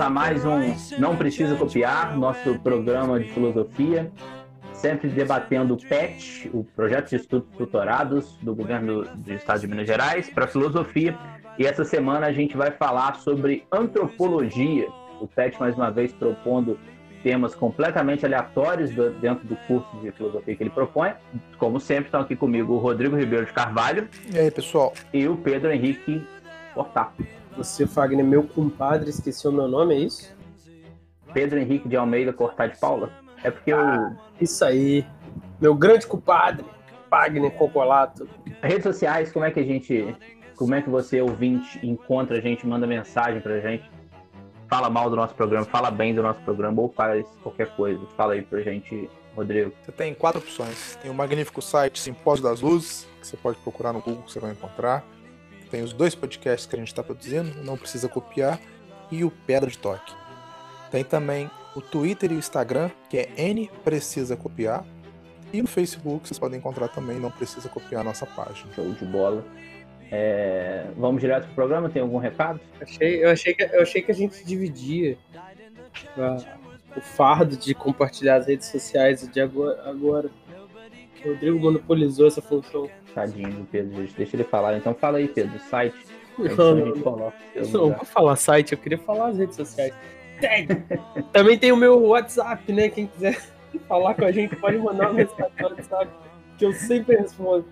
A mais um Não Precisa Copiar, nosso programa de filosofia, sempre debatendo o PET, o Projeto de Estudos Tutorados do Governo do Estado de Minas Gerais, para filosofia. E essa semana a gente vai falar sobre antropologia. O PET, mais uma vez, propondo temas completamente aleatórios dentro do curso de filosofia que ele propõe. Como sempre, estão aqui comigo o Rodrigo Ribeiro de Carvalho. E aí, pessoal? E o Pedro Henrique Portar. Você, Fagner, meu compadre, esqueceu meu nome, é isso? Pedro Henrique de Almeida Cortar de Paula? É porque ah, eu. Isso aí. Meu grande compadre, Fagner Cocolato. Redes sociais, como é que a gente. Como é que você, ouvinte, encontra a gente, manda mensagem pra gente? Fala mal do nosso programa, fala bem do nosso programa ou faz qualquer coisa. Fala aí pra gente, Rodrigo. Você tem quatro opções. Tem o magnífico site Simpósio das Luzes, que você pode procurar no Google, que você vai encontrar. Tem os dois podcasts que a gente está produzindo, Não Precisa Copiar, e o Pedra de Toque. Tem também o Twitter e o Instagram, que é N Precisa Copiar. E no Facebook vocês podem encontrar também Não Precisa Copiar a nossa página. Show de bola. É... Vamos direto pro programa? Tem algum recado? Achei, eu, achei que, eu achei que a gente dividia o fardo de compartilhar as redes sociais de agora. agora. O Rodrigo monopolizou essa função. Tadinho do Pedro, deixa ele falar. Então fala aí, Pedro, site. Não, não, não, não vou falar site, eu queria falar as redes sociais. Tem. Também tem o meu WhatsApp, né? Quem quiser falar com a gente pode mandar uma mensagem no WhatsApp, que eu sempre respondo.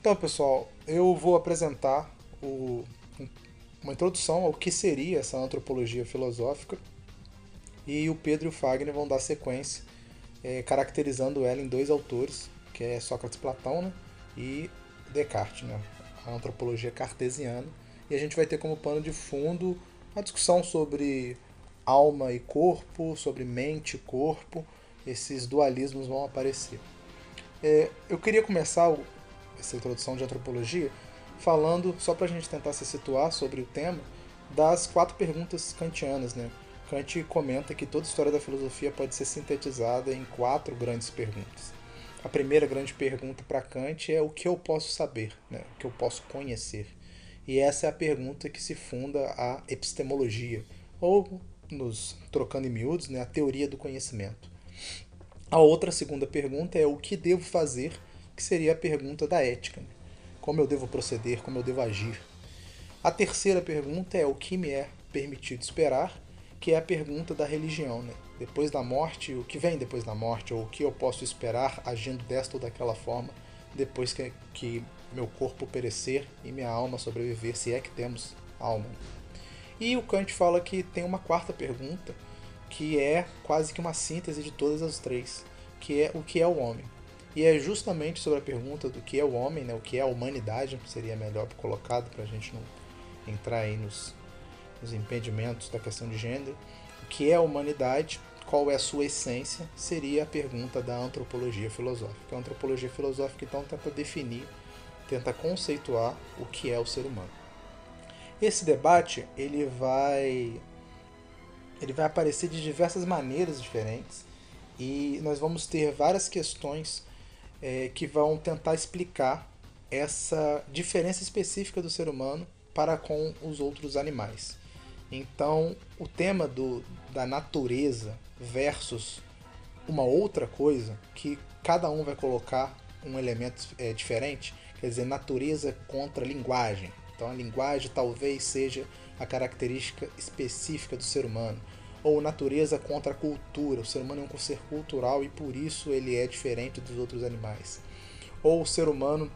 Então, pessoal, eu vou apresentar o, uma introdução ao que seria essa antropologia filosófica e o Pedro e o Fagner vão dar sequência, é, caracterizando ela em dois autores, que é Sócrates Platão né, e Descartes, né, a antropologia cartesiana. E a gente vai ter como pano de fundo uma discussão sobre alma e corpo, sobre mente e corpo, esses dualismos vão aparecer. É, eu queria começar essa introdução de antropologia, falando, só para a gente tentar se situar sobre o tema, das quatro perguntas kantianas. Né? Kant comenta que toda história da filosofia pode ser sintetizada em quatro grandes perguntas. A primeira grande pergunta para Kant é o que eu posso saber, né? o que eu posso conhecer. E essa é a pergunta que se funda a epistemologia, ou, nos trocando em miúdos, né? a teoria do conhecimento. A outra segunda pergunta é o que devo fazer que seria a pergunta da ética. Né? Como eu devo proceder, como eu devo agir. A terceira pergunta é o que me é permitido esperar, que é a pergunta da religião. Né? Depois da morte, o que vem depois da morte, ou o que eu posso esperar agindo desta ou daquela forma, depois que, que meu corpo perecer e minha alma sobreviver, se é que temos alma. E o Kant fala que tem uma quarta pergunta, que é quase que uma síntese de todas as três, que é o que é o homem. E é justamente sobre a pergunta do que é o homem, né, o que é a humanidade, seria melhor colocado para a gente não entrar aí nos, nos impedimentos da questão de gênero. O que é a humanidade, qual é a sua essência, seria a pergunta da antropologia filosófica. A antropologia filosófica então tenta definir, tenta conceituar o que é o ser humano. Esse debate ele vai ele vai aparecer de diversas maneiras diferentes e nós vamos ter várias questões é, que vão tentar explicar essa diferença específica do ser humano para com os outros animais. Então, o tema do, da natureza versus uma outra coisa que cada um vai colocar um elemento é, diferente, quer dizer, natureza contra linguagem. Então, a linguagem talvez seja a característica específica do ser humano ou natureza contra a cultura. O ser humano é um ser cultural e por isso ele é diferente dos outros animais. Ou o ser humano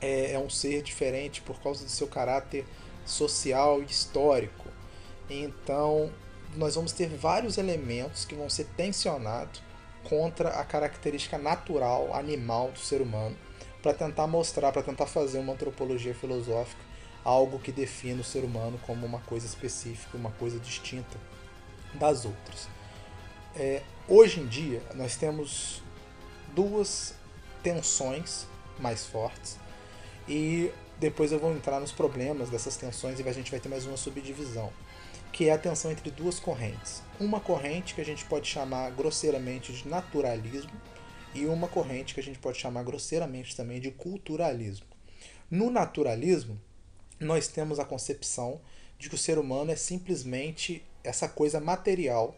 é, é um ser diferente por causa do seu caráter social e histórico. Então, nós vamos ter vários elementos que vão ser tensionados contra a característica natural, animal do ser humano, para tentar mostrar, para tentar fazer uma antropologia filosófica, algo que define o ser humano como uma coisa específica, uma coisa distinta das outras. É, hoje em dia, nós temos duas tensões mais fortes e depois eu vou entrar nos problemas dessas tensões e a gente vai ter mais uma subdivisão. que é a tensão entre duas correntes. Uma corrente que a gente pode chamar grosseiramente de naturalismo e uma corrente que a gente pode chamar grosseiramente também de culturalismo. No naturalismo, nós temos a concepção de que o ser humano é simplesmente essa coisa material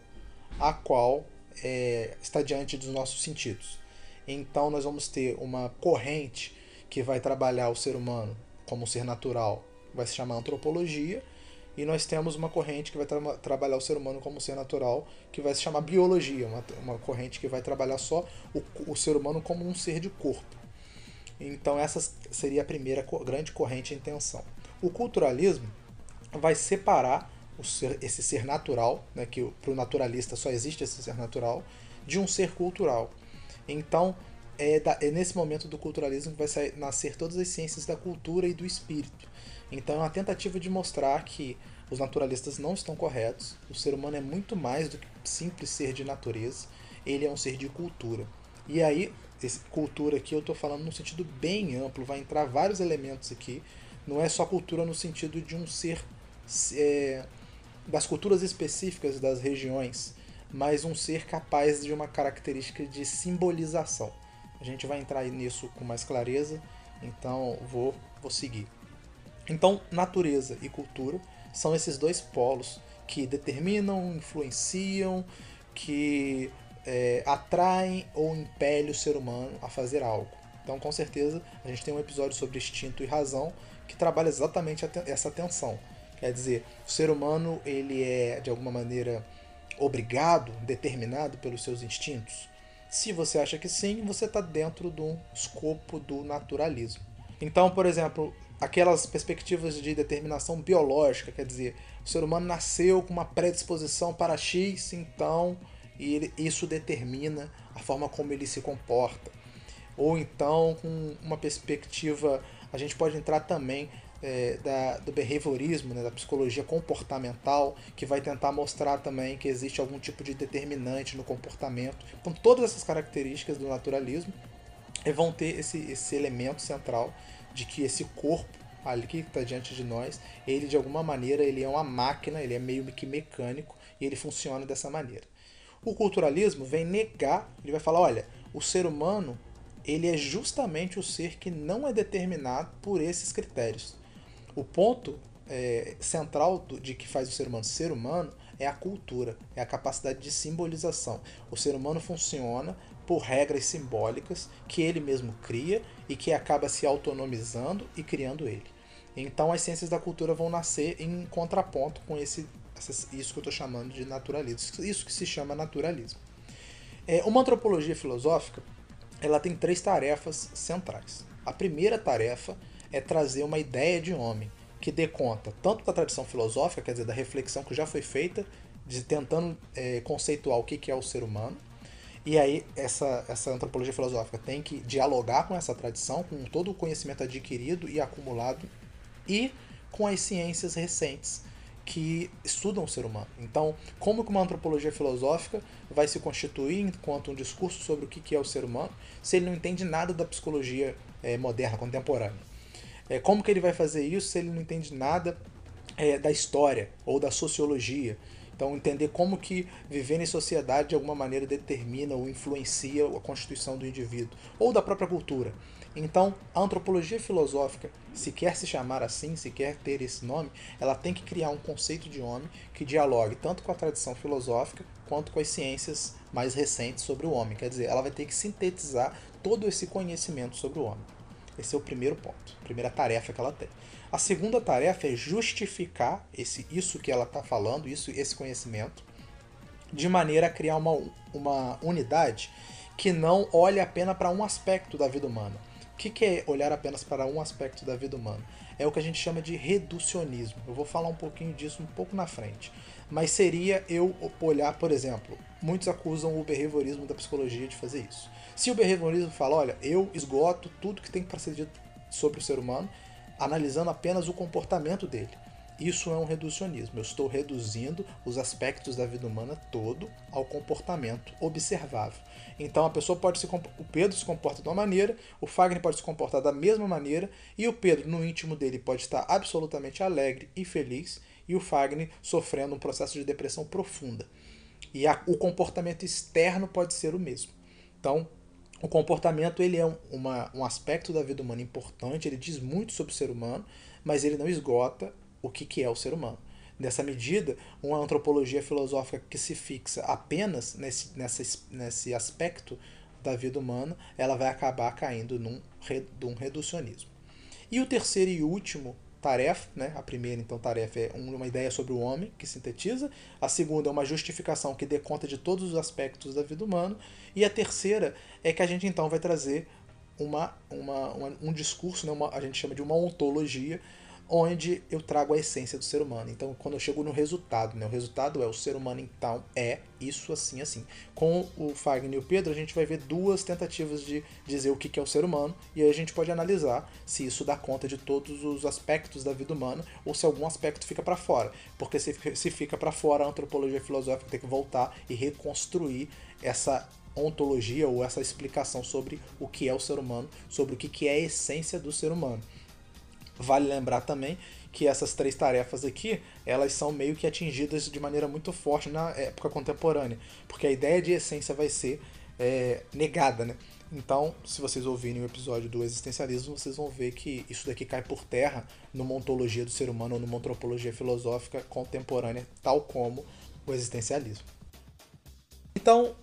a qual é, está diante dos nossos sentidos. Então, nós vamos ter uma corrente que vai trabalhar o ser humano como um ser natural, vai se chamar antropologia, e nós temos uma corrente que vai tra trabalhar o ser humano como ser natural, que vai se chamar biologia, uma, uma corrente que vai trabalhar só o, o ser humano como um ser de corpo. Então essa seria a primeira grande corrente em tensão. O culturalismo vai separar ser, esse ser natural, né, que para o naturalista só existe esse ser natural, de um ser cultural. Então é, da, é nesse momento do culturalismo que vai sair, nascer todas as ciências da cultura e do espírito. Então é uma tentativa de mostrar que os naturalistas não estão corretos, o ser humano é muito mais do que simples ser de natureza, ele é um ser de cultura. E aí, esse cultura aqui eu estou falando no sentido bem amplo, vai entrar vários elementos aqui, não é só cultura no sentido de um ser é, das culturas específicas das regiões, mas um ser capaz de uma característica de simbolização. A gente vai entrar nisso com mais clareza, então vou, vou seguir. Então, natureza e cultura são esses dois polos que determinam, influenciam, que é, atraem ou impelem o ser humano a fazer algo. Então, com certeza, a gente tem um episódio sobre instinto e razão que trabalha exatamente essa tensão. Quer dizer, o ser humano ele é de alguma maneira obrigado, determinado pelos seus instintos. Se você acha que sim, você está dentro do escopo do naturalismo. Então, por exemplo, aquelas perspectivas de determinação biológica, quer dizer, o ser humano nasceu com uma predisposição para X, então e ele, isso determina a forma como ele se comporta. Ou então, com uma perspectiva, a gente pode entrar também é, da, do behaviorismo, né, da psicologia comportamental, que vai tentar mostrar também que existe algum tipo de determinante no comportamento. Então, todas essas características do naturalismo vão ter esse, esse elemento central de que esse corpo ali que está diante de nós, ele de alguma maneira ele é uma máquina, ele é meio que mecânico e ele funciona dessa maneira. O culturalismo vem negar, ele vai falar, olha, o ser humano ele é justamente o ser que não é determinado por esses critérios. O ponto é, central do, de que faz o ser humano ser humano é a cultura, é a capacidade de simbolização. O ser humano funciona por regras simbólicas que ele mesmo cria e que acaba se autonomizando e criando ele. Então as ciências da cultura vão nascer em contraponto com esse, isso que eu estou chamando de naturalismo, isso que se chama naturalismo. É, uma antropologia filosófica ela tem três tarefas centrais. A primeira tarefa é trazer uma ideia de homem que dê conta tanto da tradição filosófica, quer dizer, da reflexão que já foi feita, de tentando é, conceituar o que é o ser humano, e aí essa, essa antropologia filosófica tem que dialogar com essa tradição, com todo o conhecimento adquirido e acumulado, e com as ciências recentes que estudam o ser humano. Então, como que uma antropologia filosófica vai se constituir enquanto um discurso sobre o que é o ser humano, se ele não entende nada da psicologia é, moderna, contemporânea? É, como que ele vai fazer isso se ele não entende nada é, da história ou da sociologia? Então, entender como que viver em sociedade de alguma maneira determina ou influencia a constituição do indivíduo ou da própria cultura. Então, a antropologia filosófica, se quer se chamar assim, se quer ter esse nome, ela tem que criar um conceito de homem que dialogue tanto com a tradição filosófica quanto com as ciências mais recentes sobre o homem. Quer dizer, ela vai ter que sintetizar todo esse conhecimento sobre o homem. Esse é o primeiro ponto, a primeira tarefa que ela tem. A segunda tarefa é justificar esse, isso que ela está falando, isso, esse conhecimento, de maneira a criar uma, uma unidade que não olhe apenas para um aspecto da vida humana. O que, que é olhar apenas para um aspecto da vida humana? É o que a gente chama de reducionismo. Eu vou falar um pouquinho disso um pouco na frente. Mas seria eu olhar, por exemplo, muitos acusam o behaviorismo da psicologia de fazer isso. Se o behaviorismo fala, olha, eu esgoto tudo que tem para ser dito sobre o ser humano analisando apenas o comportamento dele. Isso é um reducionismo. Eu estou reduzindo os aspectos da vida humana todo ao comportamento observável. Então a pessoa pode se o Pedro se comporta de uma maneira, o Fagner pode se comportar da mesma maneira e o Pedro no íntimo dele pode estar absolutamente alegre e feliz e o Fagner sofrendo um processo de depressão profunda. E a, o comportamento externo pode ser o mesmo. Então, o comportamento ele é um, uma, um aspecto da vida humana importante, ele diz muito sobre o ser humano, mas ele não esgota o que, que é o ser humano. Nessa medida, uma antropologia filosófica que se fixa apenas nesse, nessa, nesse aspecto da vida humana, ela vai acabar caindo num, num reducionismo. E o terceiro e último tarefa, né? A primeira, então, tarefa é uma ideia sobre o homem, que sintetiza. A segunda é uma justificação que dê conta de todos os aspectos da vida humana. E a terceira é que a gente, então, vai trazer uma, uma, uma um discurso, né? uma, a gente chama de uma ontologia, onde eu trago a essência do ser humano. Então, quando eu chego no resultado, né? o resultado é o ser humano, então, é isso, assim, assim. Com o Fagner e o Pedro, a gente vai ver duas tentativas de dizer o que é o ser humano, e aí a gente pode analisar se isso dá conta de todos os aspectos da vida humana ou se algum aspecto fica para fora. Porque se, se fica para fora, a antropologia filosófica tem que voltar e reconstruir essa ontologia ou essa explicação sobre o que é o ser humano, sobre o que é a essência do ser humano. Vale lembrar também que essas três tarefas aqui, elas são meio que atingidas de maneira muito forte na época contemporânea, porque a ideia de essência vai ser é, negada, né? Então, se vocês ouvirem o episódio do existencialismo, vocês vão ver que isso daqui cai por terra numa ontologia do ser humano ou numa antropologia filosófica contemporânea, tal como o existencialismo. Então,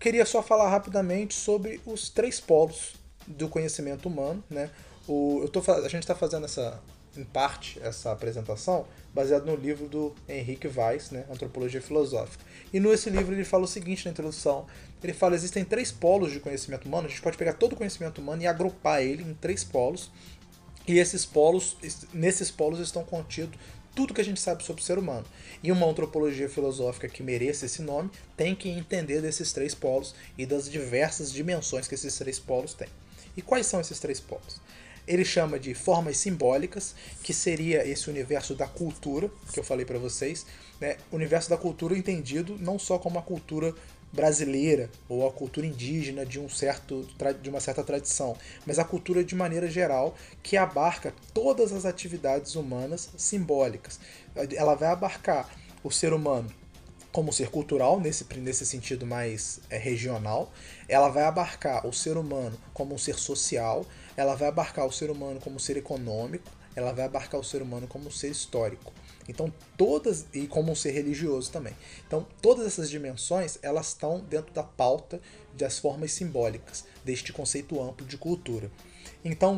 queria só falar rapidamente sobre os três polos do conhecimento humano, né? O, eu tô, a gente está fazendo essa, em parte, essa apresentação baseado no livro do Henrique Weiss, né, Antropologia Filosófica. E nesse livro ele fala o seguinte na introdução: ele fala existem três polos de conhecimento humano. A gente pode pegar todo o conhecimento humano e agrupar ele em três polos. E esses polos, nesses polos estão contidos tudo que a gente sabe sobre o ser humano. E uma antropologia filosófica que mereça esse nome tem que entender desses três polos e das diversas dimensões que esses três polos têm. E quais são esses três polos? Ele chama de formas simbólicas, que seria esse universo da cultura, que eu falei para vocês. Né? Universo da cultura entendido não só como a cultura brasileira ou a cultura indígena de um certo de uma certa tradição, mas a cultura de maneira geral que abarca todas as atividades humanas simbólicas. Ela vai abarcar o ser humano como ser cultural, nesse, nesse sentido mais é, regional, ela vai abarcar o ser humano como um ser social, ela vai abarcar o ser humano como ser econômico, ela vai abarcar o ser humano como ser histórico. Então, todas e como um ser religioso também. Então, todas essas dimensões, elas estão dentro da pauta das formas simbólicas deste conceito amplo de cultura. Então,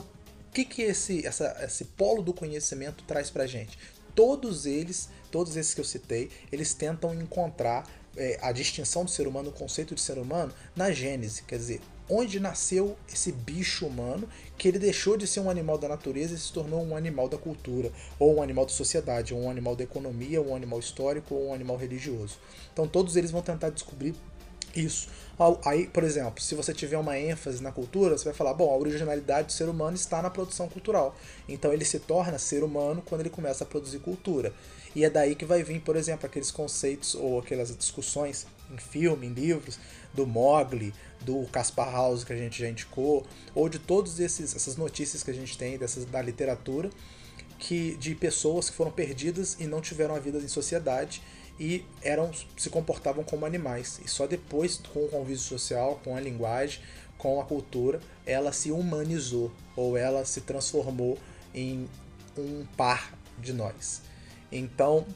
o que que esse essa, esse polo do conhecimento traz pra gente? Todos eles, todos esses que eu citei, eles tentam encontrar é, a distinção do ser humano, o conceito de ser humano, na Gênese. Quer dizer, onde nasceu esse bicho humano que ele deixou de ser um animal da natureza e se tornou um animal da cultura, ou um animal da sociedade, ou um animal da economia, ou um animal histórico, ou um animal religioso. Então todos eles vão tentar descobrir isso. Aí, por exemplo, se você tiver uma ênfase na cultura, você vai falar, bom, a originalidade do ser humano está na produção cultural. Então ele se torna ser humano quando ele começa a produzir cultura. E é daí que vai vir, por exemplo, aqueles conceitos ou aquelas discussões em filme, em livros, do Mogli, do Caspar House que a gente já indicou, ou de todas essas notícias que a gente tem dessas, da literatura, que de pessoas que foram perdidas e não tiveram a vida em sociedade e eram se comportavam como animais. E só depois, com o convívio social, com a linguagem, com a cultura, ela se humanizou ou ela se transformou em um par de nós. Então,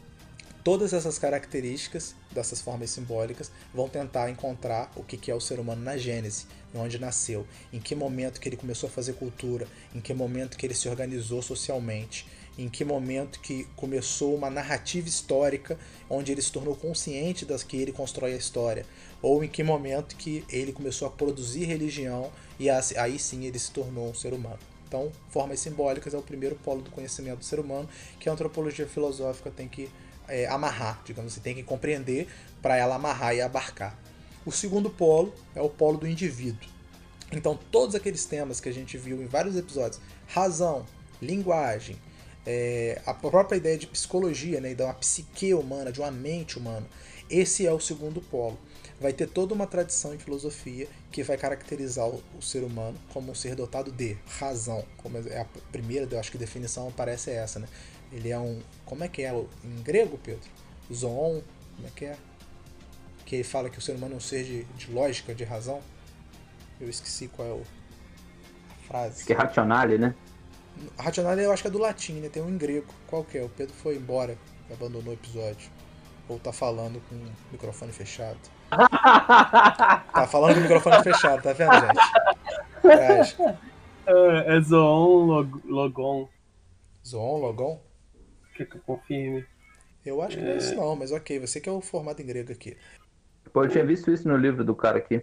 todas essas características dessas formas simbólicas vão tentar encontrar o que é o ser humano na Gênese, onde nasceu, em que momento que ele começou a fazer cultura, em que momento que ele se organizou socialmente, em que momento que começou uma narrativa histórica onde ele se tornou consciente das que ele constrói a história, ou em que momento que ele começou a produzir religião e aí sim ele se tornou um ser humano. Então, formas simbólicas é o primeiro polo do conhecimento do ser humano que a antropologia filosófica tem que é, amarrar, digamos assim, tem que compreender para ela amarrar e abarcar. O segundo polo é o polo do indivíduo. Então, todos aqueles temas que a gente viu em vários episódios, razão, linguagem, é, a própria ideia de psicologia, né, de uma psique humana, de uma mente humana, esse é o segundo polo. Vai ter toda uma tradição em filosofia que vai caracterizar o, o ser humano como um ser dotado de razão. Como é a primeira, eu acho que definição parece essa, né? Ele é um. Como é que é em grego, Pedro? Zoon, como é que é? Que ele fala que o ser humano é um ser de, de lógica, de razão. Eu esqueci qual é o, a frase. Que é racionale, né? Racionale eu acho que é do latim, né? Tem um em grego. Qual que é? O Pedro foi embora, abandonou o episódio. Ou tá falando com o microfone fechado. tá falando com o microfone fechado, tá vendo, gente? É, é Zoon log, Logon. Zoon Logon? Que eu confirme? Eu acho que não é isso não, mas ok, você que é o formado em grego aqui. Pô, eu tinha visto isso no livro do cara aqui.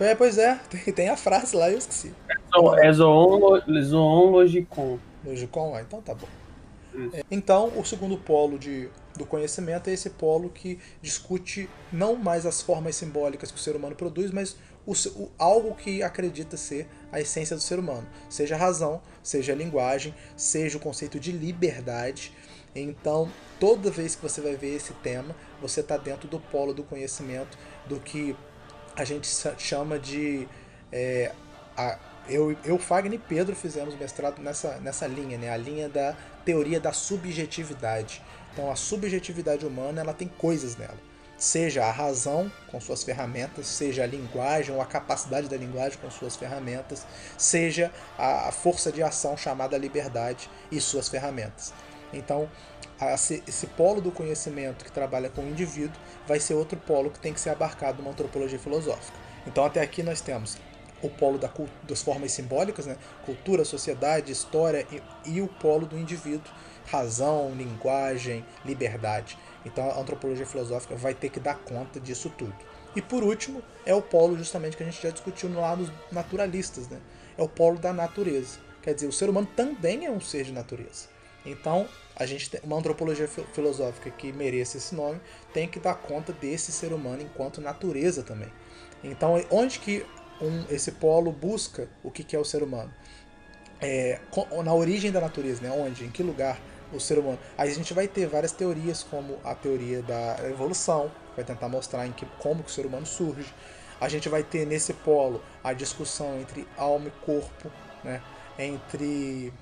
É, pois é, tem, tem a frase lá, eu esqueci. É Zoon, Zoon Logicon. Logicon? Ah, então tá bom. É, então, o segundo polo de, do conhecimento é esse polo que discute não mais as formas simbólicas que o ser humano produz, mas o, o, algo que acredita ser a essência do ser humano. Seja a razão, seja a linguagem, seja o conceito de liberdade. Então, toda vez que você vai ver esse tema, você está dentro do polo do conhecimento, do que a gente chama de. É, a, eu, eu, Fagner e Pedro fizemos mestrado nessa, nessa linha, né? a linha da teoria da subjetividade. Então, a subjetividade humana ela tem coisas nela. Seja a razão com suas ferramentas, seja a linguagem ou a capacidade da linguagem com suas ferramentas, seja a força de ação chamada liberdade e suas ferramentas. Então, esse polo do conhecimento que trabalha com o indivíduo vai ser outro polo que tem que ser abarcado numa antropologia filosófica. Então, até aqui nós temos o polo da, das formas simbólicas, né? cultura, sociedade, história e, e, o polo do indivíduo, razão, linguagem, liberdade. Então, a antropologia filosófica vai ter que dar conta disso tudo. E por último, é o polo justamente que a gente já discutiu lá nos naturalistas, né? é o polo da natureza. Quer dizer, o ser humano também é um ser de natureza. Então, a gente uma antropologia filosófica que mereça esse nome tem que dar conta desse ser humano enquanto natureza também. Então, onde que um, esse polo busca o que, que é o ser humano? É, na origem da natureza, né? Onde, em que lugar o ser humano? Aí a gente vai ter várias teorias, como a teoria da evolução, vai tentar mostrar em que, como que o ser humano surge. A gente vai ter nesse polo a discussão entre alma e corpo, né? entre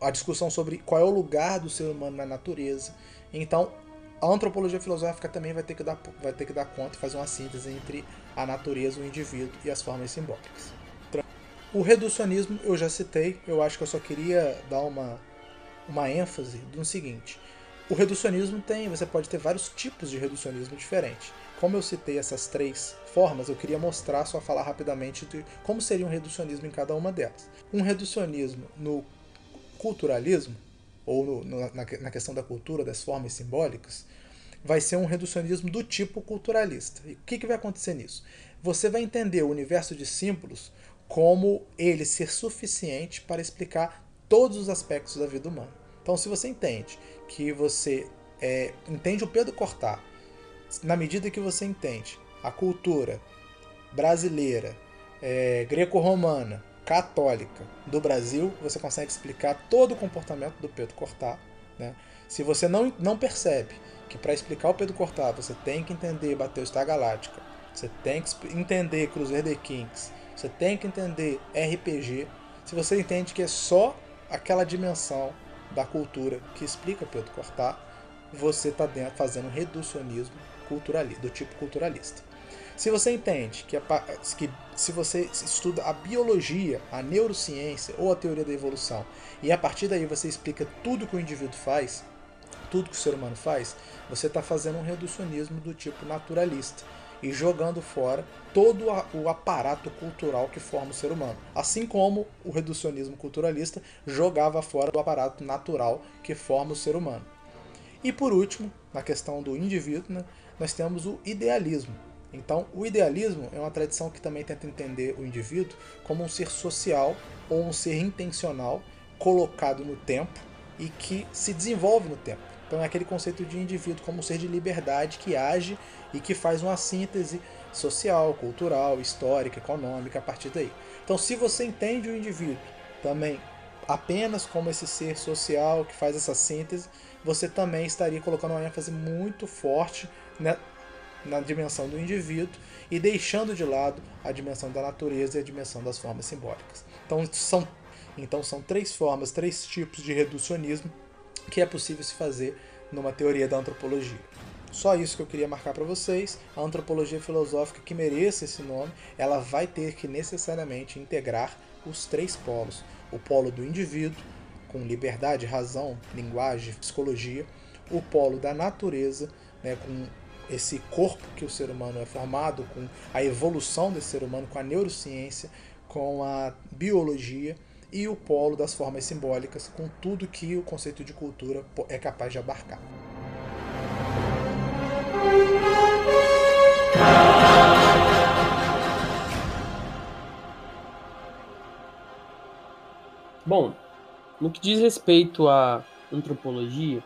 a discussão sobre qual é o lugar do ser humano na natureza. Então, a antropologia filosófica também vai ter que dar, vai ter que dar conta e fazer uma síntese entre a natureza, o indivíduo e as formas simbólicas. O reducionismo eu já citei, eu acho que eu só queria dar uma, uma ênfase no seguinte. O reducionismo tem, você pode ter vários tipos de reducionismo diferentes. Como eu citei essas três formas, eu queria mostrar, só falar rapidamente de como seria um reducionismo em cada uma delas. Um reducionismo no culturalismo, ou no, na, na questão da cultura, das formas simbólicas, vai ser um reducionismo do tipo culturalista. E o que, que vai acontecer nisso? Você vai entender o universo de símbolos como ele ser suficiente para explicar todos os aspectos da vida humana. Então, se você entende que você é, entende o Pedro Cortar, na medida que você entende a cultura brasileira, é, greco-romana, católica do Brasil, você consegue explicar todo o comportamento do Pedro Cortar. Né? Se você não, não percebe que para explicar o Pedro Cortar você tem que entender Battlestar Galáctica, você tem que entender Cruzeiro de Kings, você tem que entender RPG, se você entende que é só aquela dimensão da cultura que explica Pedro Cortar, você está fazendo um reducionismo culturalista, do tipo culturalista. Se você entende que, a, que se você estuda a biologia, a neurociência ou a teoria da evolução, e a partir daí você explica tudo que o indivíduo faz, tudo que o ser humano faz, você está fazendo um reducionismo do tipo naturalista e jogando fora todo o aparato cultural que forma o ser humano. Assim como o reducionismo culturalista jogava fora o aparato natural que forma o ser humano. E por último, na questão do indivíduo, né, nós temos o idealismo. Então, o idealismo é uma tradição que também tenta entender o indivíduo como um ser social ou um ser intencional colocado no tempo e que se desenvolve no tempo. Então, é aquele conceito de indivíduo como um ser de liberdade que age e que faz uma síntese social, cultural, histórica, econômica a partir daí. Então, se você entende o indivíduo também apenas como esse ser social que faz essa síntese, você também estaria colocando uma ênfase muito forte na dimensão do indivíduo e deixando de lado a dimensão da natureza e a dimensão das formas simbólicas. Então são, então são três formas, três tipos de reducionismo que é possível se fazer numa teoria da antropologia. Só isso que eu queria marcar para vocês. A antropologia filosófica que mereça esse nome, ela vai ter que necessariamente integrar os três polos: o polo do indivíduo, com liberdade, razão, linguagem, psicologia, o polo da natureza, né, com esse corpo que o ser humano é formado, com a evolução desse ser humano, com a neurociência, com a biologia e o polo das formas simbólicas, com tudo que o conceito de cultura é capaz de abarcar. Bom, no que diz respeito à antropologia,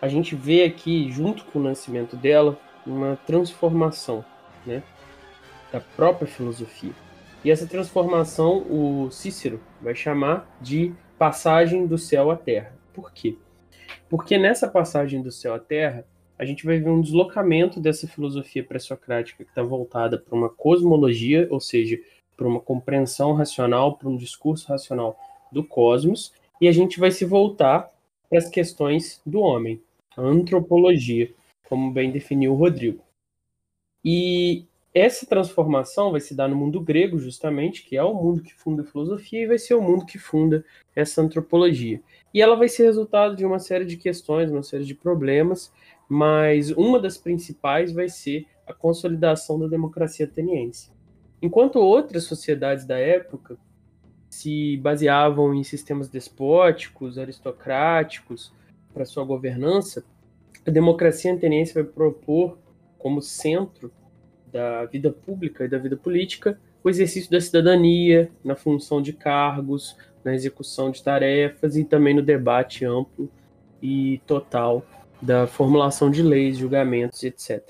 a gente vê aqui, junto com o nascimento dela, uma transformação né, da própria filosofia. E essa transformação o Cícero vai chamar de passagem do céu à terra. Por quê? Porque nessa passagem do céu à terra, a gente vai ver um deslocamento dessa filosofia pré-socrática que está voltada para uma cosmologia, ou seja, para uma compreensão racional, para um discurso racional do cosmos, e a gente vai se voltar para as questões do homem, a antropologia, como bem definiu o Rodrigo. E essa transformação vai se dar no mundo grego, justamente, que é o mundo que funda a filosofia, e vai ser o mundo que funda essa antropologia. E ela vai ser resultado de uma série de questões, uma série de problemas, mas uma das principais vai ser a consolidação da democracia ateniense. Enquanto outras sociedades da época se baseavam em sistemas despóticos, aristocráticos para sua governança, a democracia ateniense vai propor como centro da vida pública e da vida política o exercício da cidadania, na função de cargos, na execução de tarefas e também no debate amplo e total da formulação de leis, julgamentos, etc.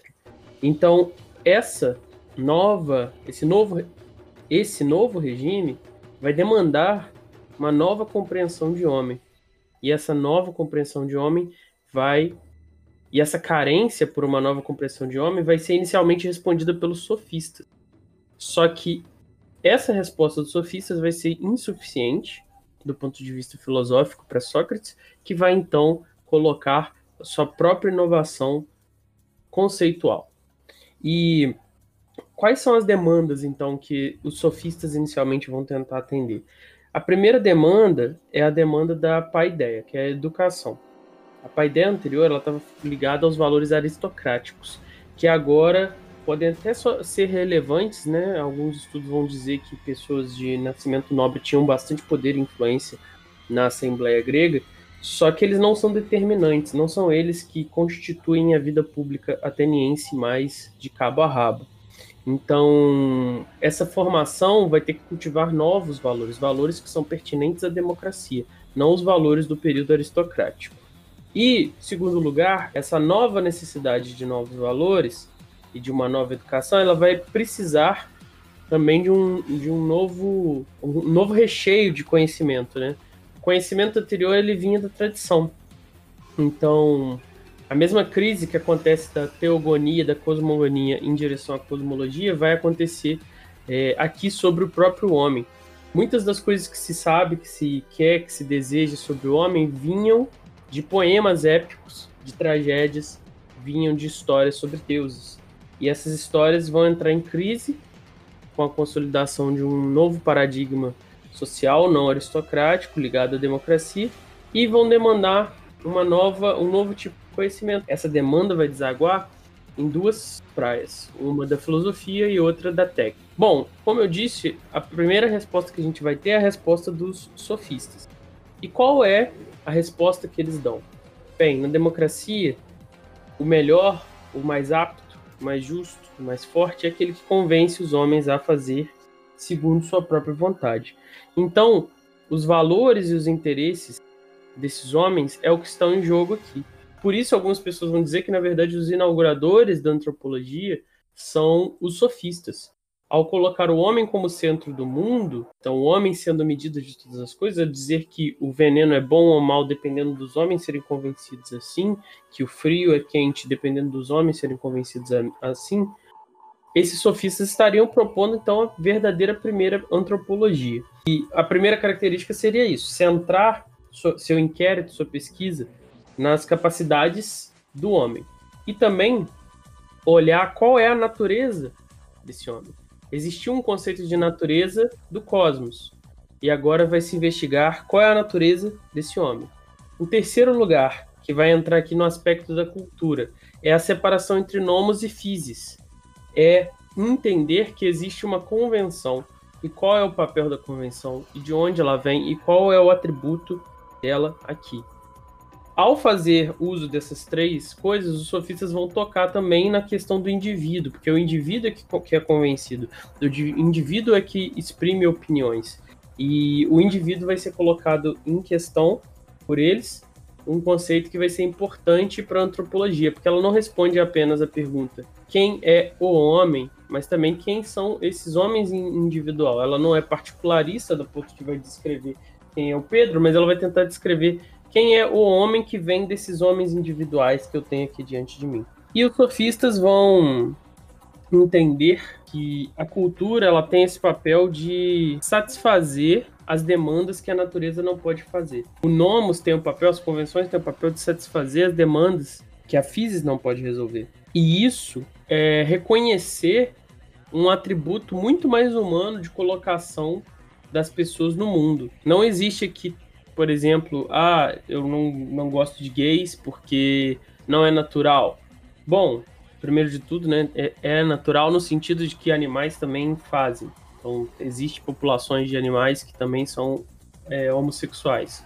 Então, essa nova, esse novo, esse novo regime vai demandar uma nova compreensão de homem. E essa nova compreensão de homem vai e essa carência por uma nova compreensão de homem vai ser inicialmente respondida pelos sofistas. Só que essa resposta dos sofistas vai ser insuficiente do ponto de vista filosófico para Sócrates, que vai então colocar sua própria inovação conceitual. E quais são as demandas, então, que os sofistas inicialmente vão tentar atender? A primeira demanda é a demanda da paideia, que é a educação. A paideia anterior estava ligada aos valores aristocráticos, que agora podem até ser relevantes, né? Alguns estudos vão dizer que pessoas de nascimento nobre tinham bastante poder e influência na Assembleia grega, só que eles não são determinantes, não são eles que constituem a vida pública ateniense mais de cabo a rabo. Então, essa formação vai ter que cultivar novos valores, valores que são pertinentes à democracia, não os valores do período aristocrático. E, segundo lugar, essa nova necessidade de novos valores e de uma nova educação, ela vai precisar também de um, de um novo um novo recheio de conhecimento, né? conhecimento anterior ele vinha da tradição. Então, a mesma crise que acontece da teogonia, da cosmogonia em direção à cosmologia, vai acontecer é, aqui sobre o próprio homem. Muitas das coisas que se sabe, que se quer, que se deseja sobre o homem vinham de poemas épicos, de tragédias, vinham de histórias sobre deuses. E essas histórias vão entrar em crise com a consolidação de um novo paradigma social não aristocrático ligado à democracia e vão demandar uma nova, um novo tipo de conhecimento. Essa demanda vai desaguar em duas praias, uma da filosofia e outra da técnica. Bom, como eu disse, a primeira resposta que a gente vai ter é a resposta dos sofistas. E qual é a resposta que eles dão? Bem, na democracia, o melhor, o mais apto, o mais justo, o mais forte é aquele que convence os homens a fazer segundo sua própria vontade. Então, os valores e os interesses desses homens é o que estão em jogo aqui. Por isso, algumas pessoas vão dizer que, na verdade, os inauguradores da antropologia são os sofistas. Ao colocar o homem como centro do mundo, então o homem sendo a medida de todas as coisas, a dizer que o veneno é bom ou mal dependendo dos homens serem convencidos assim, que o frio é quente dependendo dos homens serem convencidos assim, esses sofistas estariam propondo então a verdadeira primeira antropologia. E a primeira característica seria isso: centrar seu inquérito, sua pesquisa nas capacidades do homem. E também olhar qual é a natureza desse homem. Existia um conceito de natureza do cosmos, e agora vai se investigar qual é a natureza desse homem. Em terceiro lugar, que vai entrar aqui no aspecto da cultura, é a separação entre nomos e physis. É entender que existe uma convenção e qual é o papel da convenção e de onde ela vem e qual é o atributo dela aqui. Ao fazer uso dessas três coisas, os sofistas vão tocar também na questão do indivíduo, porque o indivíduo é que é convencido, o indivíduo é que exprime opiniões. E o indivíduo vai ser colocado em questão por eles, um conceito que vai ser importante para a antropologia, porque ela não responde apenas a pergunta quem é o homem, mas também quem são esses homens individual. Ela não é particularista do ponto que vai descrever quem é o Pedro, mas ela vai tentar descrever quem é o homem que vem desses homens individuais que eu tenho aqui diante de mim. E os sofistas vão entender que a cultura ela tem esse papel de satisfazer as demandas que a natureza não pode fazer. O nomos tem o papel, as convenções têm o papel de satisfazer as demandas que a physis não pode resolver. E isso é reconhecer um atributo muito mais humano de colocação das pessoas no mundo. Não existe aqui, por exemplo, ah, eu não, não gosto de gays porque não é natural. Bom, primeiro de tudo, né, é, é natural no sentido de que animais também fazem. Então, existem populações de animais que também são é, homossexuais.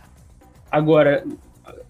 Agora,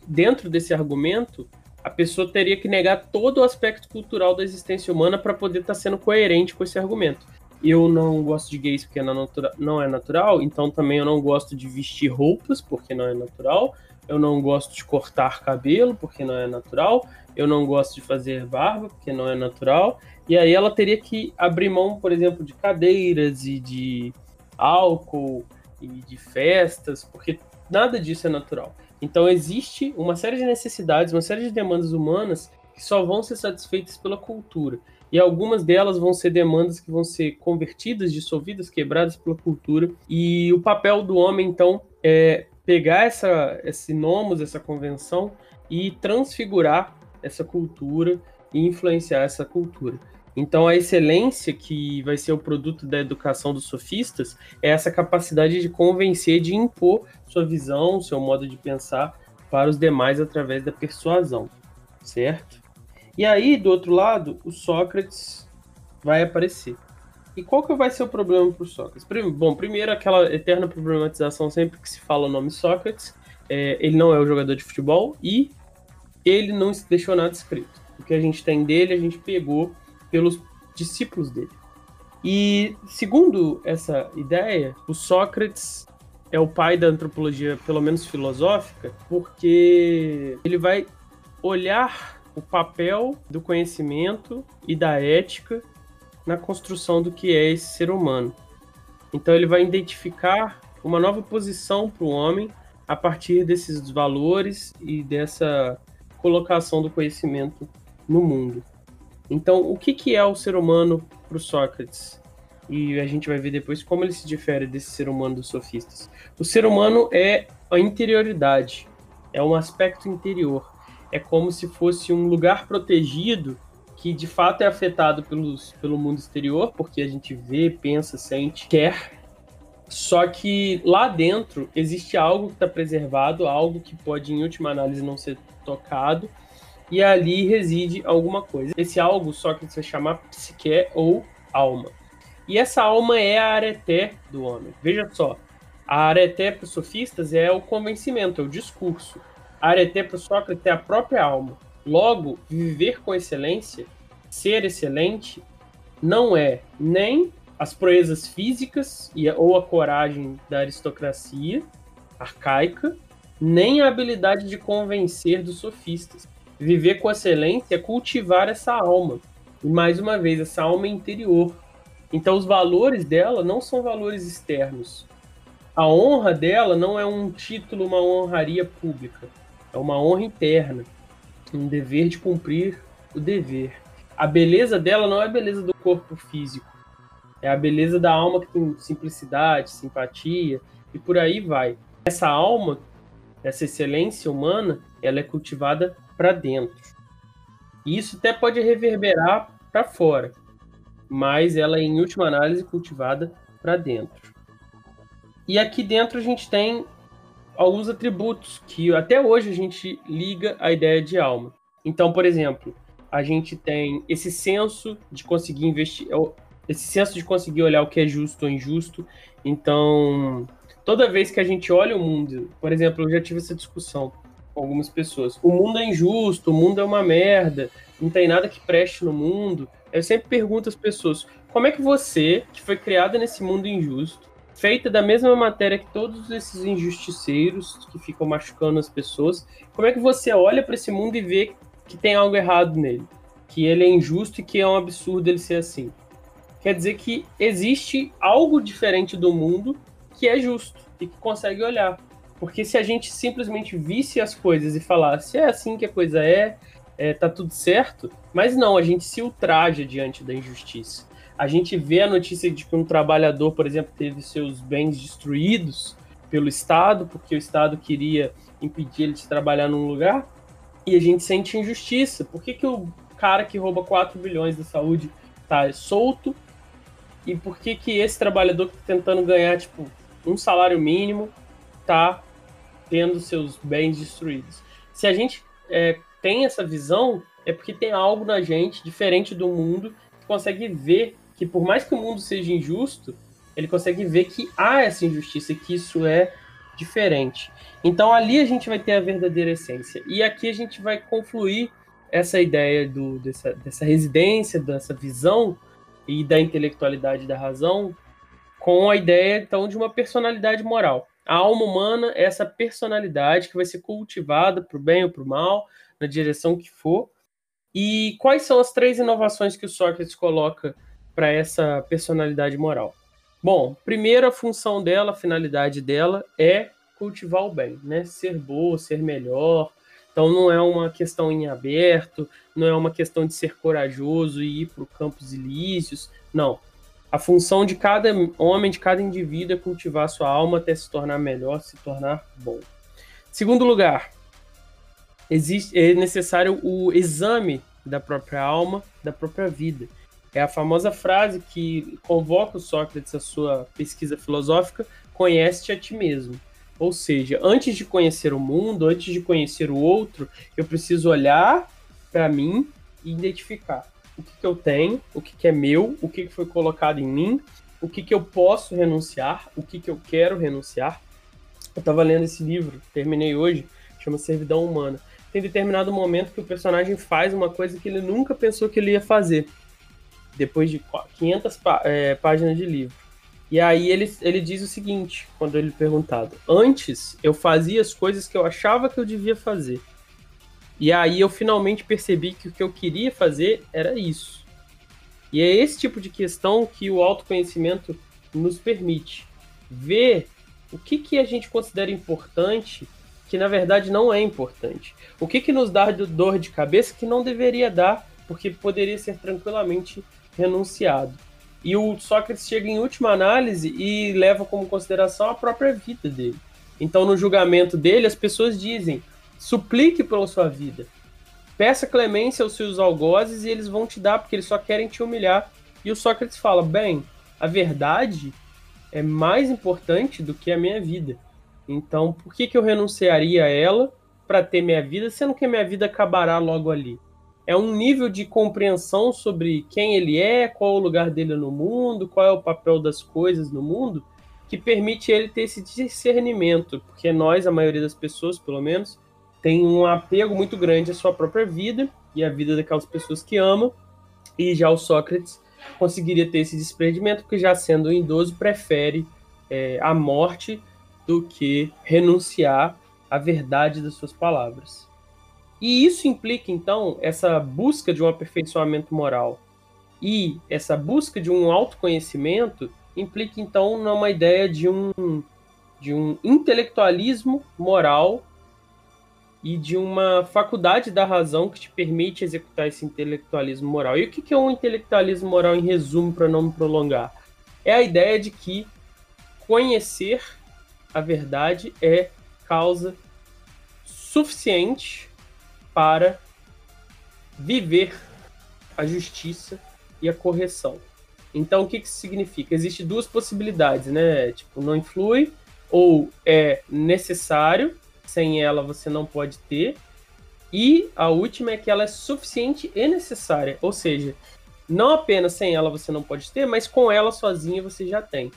dentro desse argumento, a pessoa teria que negar todo o aspecto cultural da existência humana para poder estar tá sendo coerente com esse argumento. Eu não gosto de gays porque não é natural, então também eu não gosto de vestir roupas porque não é natural, eu não gosto de cortar cabelo porque não é natural, eu não gosto de fazer barba porque não é natural, e aí ela teria que abrir mão, por exemplo, de cadeiras e de álcool e de festas, porque nada disso é natural. Então existe uma série de necessidades, uma série de demandas humanas que só vão ser satisfeitas pela cultura. E algumas delas vão ser demandas que vão ser convertidas, dissolvidas, quebradas pela cultura. E o papel do homem, então, é pegar essa, esse nomos, essa convenção, e transfigurar essa cultura e influenciar essa cultura. Então, a excelência que vai ser o produto da educação dos sofistas é essa capacidade de convencer, de impor sua visão, seu modo de pensar para os demais através da persuasão, certo? E aí, do outro lado, o Sócrates vai aparecer. E qual que vai ser o problema para o Sócrates? Bom, primeiro, aquela eterna problematização sempre que se fala o nome Sócrates, é, ele não é o jogador de futebol e ele não deixou nada escrito. O que a gente tem dele, a gente pegou pelos discípulos dele. E segundo essa ideia, o Sócrates é o pai da antropologia, pelo menos filosófica, porque ele vai olhar o papel do conhecimento e da ética na construção do que é esse ser humano. Então ele vai identificar uma nova posição para o homem a partir desses valores e dessa colocação do conhecimento no mundo. Então, o que, que é o ser humano para o Sócrates? E a gente vai ver depois como ele se difere desse ser humano dos sofistas. O ser humano é a interioridade, é um aspecto interior. É como se fosse um lugar protegido que de fato é afetado pelos, pelo mundo exterior, porque a gente vê, pensa, sente, quer. Só que lá dentro existe algo que está preservado, algo que pode, em última análise, não ser tocado, e ali reside alguma coisa. Esse algo só que se chama psique ou alma. E essa alma é a areté do homem. Veja só, a areté para os sofistas é o convencimento, é o discurso. Areté para Sócrates é a própria alma. Logo, viver com excelência, ser excelente, não é nem as proezas físicas ou a coragem da aristocracia arcaica, nem a habilidade de convencer dos sofistas. Viver com excelência é cultivar essa alma. E mais uma vez, essa alma interior. Então, os valores dela não são valores externos. A honra dela não é um título, uma honraria pública. É uma honra interna. Um dever de cumprir o dever. A beleza dela não é a beleza do corpo físico. É a beleza da alma que tem simplicidade, simpatia e por aí vai. Essa alma essa excelência humana, ela é cultivada para dentro. E isso até pode reverberar para fora, mas ela é, em última análise, cultivada para dentro. E aqui dentro a gente tem alguns atributos que até hoje a gente liga à ideia de alma. Então, por exemplo, a gente tem esse senso de conseguir investir, é esse senso de conseguir olhar o que é justo ou injusto. Então, toda vez que a gente olha o mundo, por exemplo, eu já tive essa discussão com algumas pessoas. O mundo é injusto, o mundo é uma merda, não tem nada que preste no mundo. Eu sempre pergunto às pessoas: como é que você, que foi criada nesse mundo injusto, feita da mesma matéria que todos esses injusticeiros que ficam machucando as pessoas, como é que você olha para esse mundo e vê que tem algo errado nele? Que ele é injusto e que é um absurdo ele ser assim? Quer dizer que existe algo diferente do mundo que é justo e que consegue olhar. Porque se a gente simplesmente visse as coisas e falasse é assim que a coisa é, é tá tudo certo, mas não, a gente se ultraja diante da injustiça. A gente vê a notícia de que um trabalhador, por exemplo, teve seus bens destruídos pelo Estado, porque o Estado queria impedir ele de trabalhar num lugar, e a gente sente injustiça. Por que, que o cara que rouba 4 bilhões da saúde tá solto e por que que esse trabalhador que tá tentando ganhar, tipo, um salário mínimo tá tendo seus bens destruídos? Se a gente é, tem essa visão, é porque tem algo na gente diferente do mundo que consegue ver que por mais que o mundo seja injusto, ele consegue ver que há essa injustiça, que isso é diferente. Então ali a gente vai ter a verdadeira essência. E aqui a gente vai confluir essa ideia do, dessa, dessa residência, dessa visão e da intelectualidade da razão com a ideia então de uma personalidade moral. A alma humana é essa personalidade que vai ser cultivada para o bem ou para o mal, na direção que for. E quais são as três inovações que o Sócrates coloca para essa personalidade moral? Bom, primeira função dela, a finalidade dela é cultivar o bem, né? Ser boa, ser melhor, então não é uma questão em aberto, não é uma questão de ser corajoso e ir para os campos ilícios. Não. A função de cada homem, de cada indivíduo é cultivar sua alma até se tornar melhor, se tornar bom. Segundo lugar, existe, é necessário o exame da própria alma, da própria vida. É a famosa frase que convoca o Sócrates à sua pesquisa filosófica: conhece-te a ti mesmo. Ou seja, antes de conhecer o mundo, antes de conhecer o outro, eu preciso olhar para mim e identificar o que, que eu tenho, o que, que, é meu, o que, que foi colocado em mim, o que, eu posso renunciar, o que, que eu quero renunciar. Eu estava lendo esse livro, terminei hoje, chama Servidão Humana. Tem determinado momento que o personagem faz uma coisa que ele nunca pensou que ele ia fazer, depois de 500 é, páginas de livro. E aí ele, ele diz o seguinte, quando ele é perguntado: Antes eu fazia as coisas que eu achava que eu devia fazer. E aí eu finalmente percebi que o que eu queria fazer era isso. E é esse tipo de questão que o autoconhecimento nos permite. Ver o que, que a gente considera importante que na verdade não é importante. O que, que nos dá dor de cabeça que não deveria dar, porque poderia ser tranquilamente renunciado. E o Sócrates chega em última análise e leva como consideração a própria vida dele. Então, no julgamento dele, as pessoas dizem: suplique pela sua vida. Peça clemência aos seus algozes e eles vão te dar, porque eles só querem te humilhar. E o Sócrates fala: bem, a verdade é mais importante do que a minha vida. Então, por que, que eu renunciaria a ela para ter minha vida, sendo que a minha vida acabará logo ali? é um nível de compreensão sobre quem ele é, qual é o lugar dele no mundo, qual é o papel das coisas no mundo, que permite ele ter esse discernimento, porque nós, a maioria das pessoas, pelo menos, tem um apego muito grande à sua própria vida e à vida daquelas pessoas que ama, e já o Sócrates conseguiria ter esse desprendimento, porque já sendo um idoso, prefere é, a morte do que renunciar à verdade das suas palavras. E isso implica, então, essa busca de um aperfeiçoamento moral e essa busca de um autoconhecimento implica, então, numa ideia de um, de um intelectualismo moral e de uma faculdade da razão que te permite executar esse intelectualismo moral. E o que é um intelectualismo moral, em resumo, para não me prolongar? É a ideia de que conhecer a verdade é causa suficiente para viver a justiça e a correção. Então, o que, que isso significa? Existem duas possibilidades, né? Tipo, não influi, ou é necessário, sem ela você não pode ter, e a última é que ela é suficiente e necessária, ou seja, não apenas sem ela você não pode ter, mas com ela sozinha você já tem.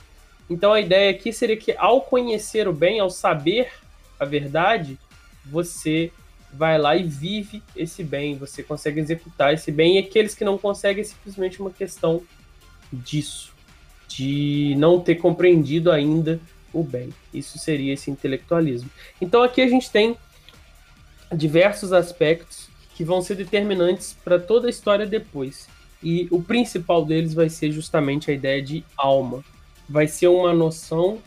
Então a ideia aqui seria que ao conhecer o bem, ao saber a verdade, você vai lá e vive esse bem, você consegue executar esse bem, e aqueles que não conseguem é simplesmente uma questão disso, de não ter compreendido ainda o bem. Isso seria esse intelectualismo. Então aqui a gente tem diversos aspectos que vão ser determinantes para toda a história depois. E o principal deles vai ser justamente a ideia de alma. Vai ser uma noção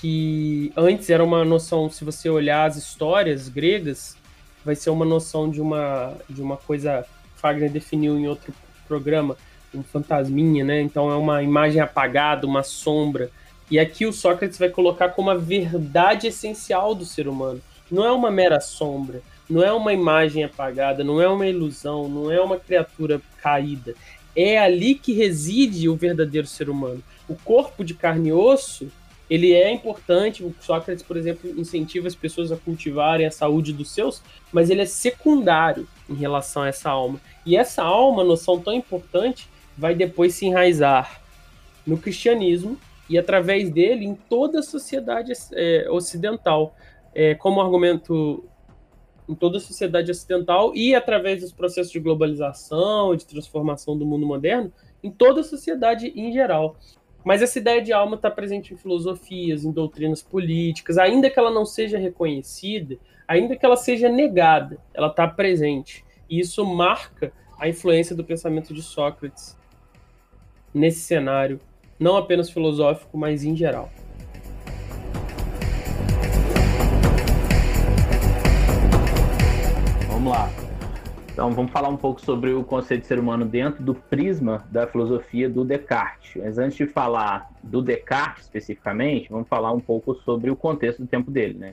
que antes era uma noção, se você olhar as histórias gregas, vai ser uma noção de uma de uma coisa Fagner definiu em outro programa, um fantasminha, né? Então é uma imagem apagada, uma sombra. E aqui o Sócrates vai colocar como a verdade essencial do ser humano. Não é uma mera sombra, não é uma imagem apagada, não é uma ilusão, não é uma criatura caída. É ali que reside o verdadeiro ser humano. O corpo de carne e osso, ele é importante. O Sócrates, por exemplo, incentiva as pessoas a cultivarem a saúde dos seus, mas ele é secundário em relação a essa alma. E essa alma, noção tão importante, vai depois se enraizar no cristianismo e através dele em toda a sociedade é, ocidental, é, como argumento em toda a sociedade ocidental e através dos processos de globalização, de transformação do mundo moderno, em toda a sociedade em geral. Mas essa ideia de alma está presente em filosofias, em doutrinas políticas, ainda que ela não seja reconhecida, ainda que ela seja negada, ela está presente. E isso marca a influência do pensamento de Sócrates nesse cenário, não apenas filosófico, mas em geral. Vamos lá. Então vamos falar um pouco sobre o conceito de ser humano dentro do prisma da filosofia do Descartes. Mas antes de falar do Descartes especificamente, vamos falar um pouco sobre o contexto do tempo dele, né?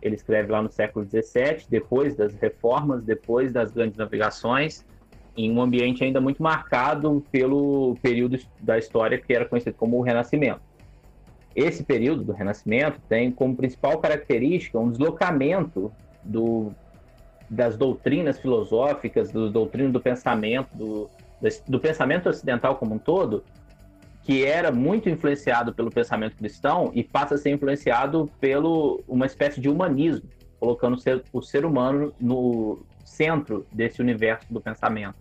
Ele escreve lá no século XVII, depois das reformas, depois das grandes navegações, em um ambiente ainda muito marcado pelo período da história que era conhecido como o Renascimento. Esse período do Renascimento tem como principal característica um deslocamento do, das doutrinas filosóficas, do doutrina do pensamento, do, do pensamento ocidental como um todo, que era muito influenciado pelo pensamento cristão e passa a ser influenciado pelo uma espécie de humanismo, colocando o ser, o ser humano no centro desse universo do pensamento.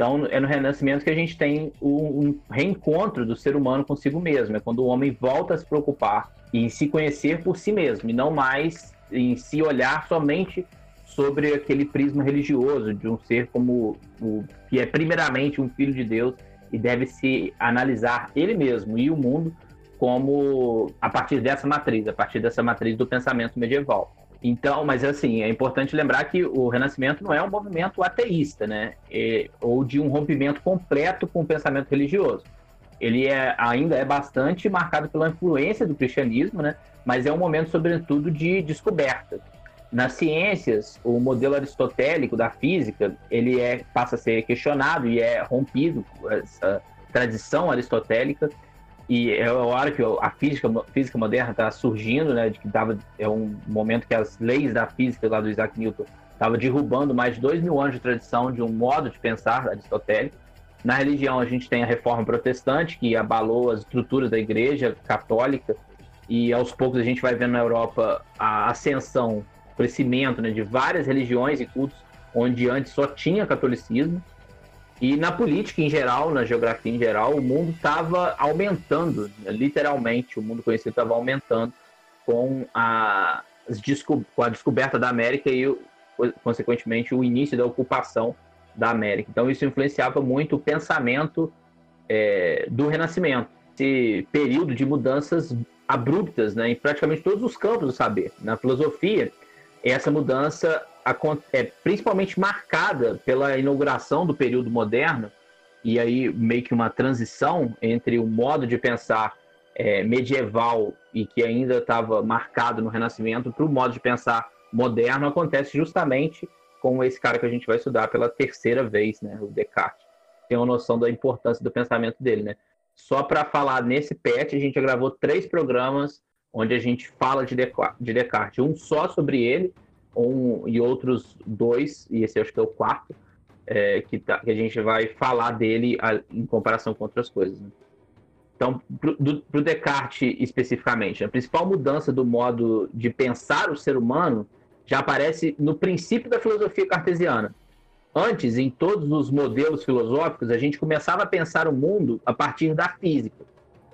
Então, é no Renascimento que a gente tem um, reencontro do ser humano consigo mesmo. É quando o homem volta a se preocupar em se conhecer por si mesmo e não mais em se olhar somente sobre aquele prisma religioso de um ser como o que é primeiramente um filho de Deus e deve se analisar ele mesmo e o mundo como a partir dessa matriz, a partir dessa matriz do pensamento medieval. Então, mas assim, é importante lembrar que o Renascimento não é um movimento ateísta, né? É, ou de um rompimento completo com o pensamento religioso. Ele é, ainda é bastante marcado pela influência do cristianismo, né? Mas é um momento, sobretudo, de descoberta. Nas ciências, o modelo aristotélico da física, ele é, passa a ser questionado e é rompido essa tradição aristotélica e é a hora que a física, física moderna está surgindo, né, de que tava, é um momento que as leis da física lá do Isaac Newton estavam derrubando mais de dois mil anos de tradição de um modo de pensar aristotélico. Na religião, a gente tem a reforma protestante, que abalou as estruturas da igreja católica, e aos poucos a gente vai vendo na Europa a ascensão, crescimento né, de várias religiões e cultos, onde antes só tinha catolicismo. E na política em geral, na geografia em geral, o mundo estava aumentando, né? literalmente, o mundo conhecido estava aumentando com a, com a descoberta da América e, consequentemente, o início da ocupação da América. Então, isso influenciava muito o pensamento é, do Renascimento, esse período de mudanças abruptas né, em praticamente todos os campos do saber. Na filosofia, essa mudança é principalmente marcada pela inauguração do período moderno e aí meio que uma transição entre o modo de pensar é, medieval e que ainda estava marcado no Renascimento para o modo de pensar moderno acontece justamente com esse cara que a gente vai estudar pela terceira vez, né, o Descartes. Tem uma noção da importância do pensamento dele, né? Só para falar nesse PET, a gente já gravou três programas onde a gente fala de Descartes. Um só sobre ele, um e outros dois, e esse acho que é o quarto, é, que, tá, que, a gente vai falar dele a, em comparação com outras coisas. Né? Então, para o Descartes especificamente, a principal mudança do modo de pensar o ser humano já aparece no princípio da filosofia cartesiana. Antes, em todos os modelos filosóficos, a gente começava a pensar o mundo a partir da física.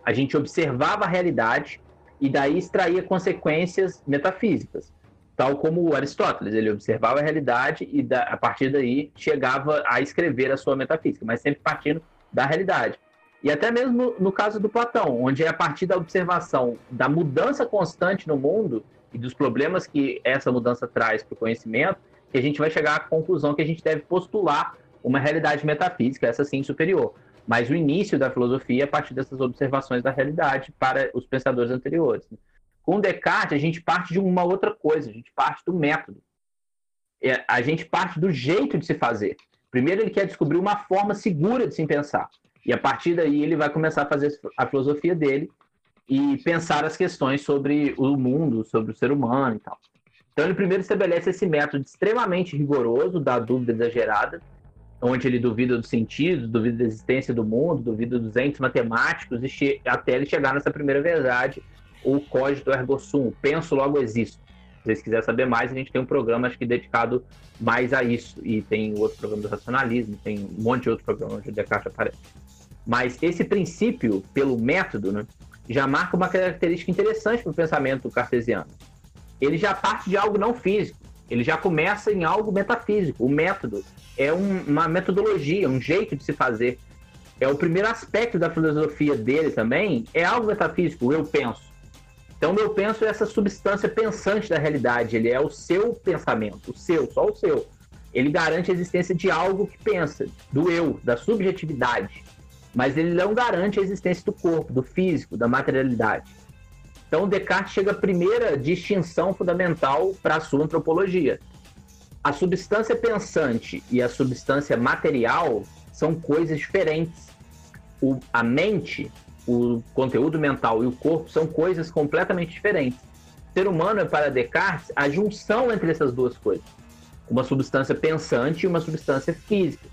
A gente observava a realidade e daí extraía consequências metafísicas, tal como Aristóteles. Ele observava a realidade e da, a partir daí chegava a escrever a sua metafísica, mas sempre partindo da realidade. E até mesmo no caso do Platão, onde é a partir da observação da mudança constante no mundo e dos problemas que essa mudança traz para o conhecimento, que a gente vai chegar à conclusão que a gente deve postular uma realidade metafísica, essa sim superior. Mas o início da filosofia é a partir dessas observações da realidade para os pensadores anteriores. Com Descartes, a gente parte de uma outra coisa, a gente parte do método. É, a gente parte do jeito de se fazer. Primeiro, ele quer descobrir uma forma segura de se pensar. E a partir daí ele vai começar a fazer a filosofia dele e pensar as questões sobre o mundo, sobre o ser humano e tal. Então ele primeiro estabelece esse método extremamente rigoroso da dúvida exagerada, onde ele duvida dos sentidos, duvida da existência do mundo, duvida dos entes matemáticos, até ele chegar nessa primeira verdade, o cogito ergo sum, penso logo existo. Se vocês quiserem saber mais, a gente tem um programa acho que dedicado mais a isso, e tem outro programa do racionalismo, tem um monte de outro programa onde o Descartes aparece. Mas esse princípio, pelo método, né, já marca uma característica interessante para o pensamento cartesiano. Ele já parte de algo não físico, ele já começa em algo metafísico. O método é um, uma metodologia, um jeito de se fazer. É o primeiro aspecto da filosofia dele também, é algo metafísico, eu penso. Então, eu penso é essa substância pensante da realidade, ele é o seu pensamento, o seu, só o seu. Ele garante a existência de algo que pensa, do eu, da subjetividade mas ele não garante a existência do corpo, do físico, da materialidade. Então, Descartes chega à primeira distinção fundamental para a sua antropologia. A substância pensante e a substância material são coisas diferentes. O, a mente, o conteúdo mental e o corpo são coisas completamente diferentes. O ser humano é, para Descartes, a junção entre essas duas coisas. Uma substância pensante e uma substância física.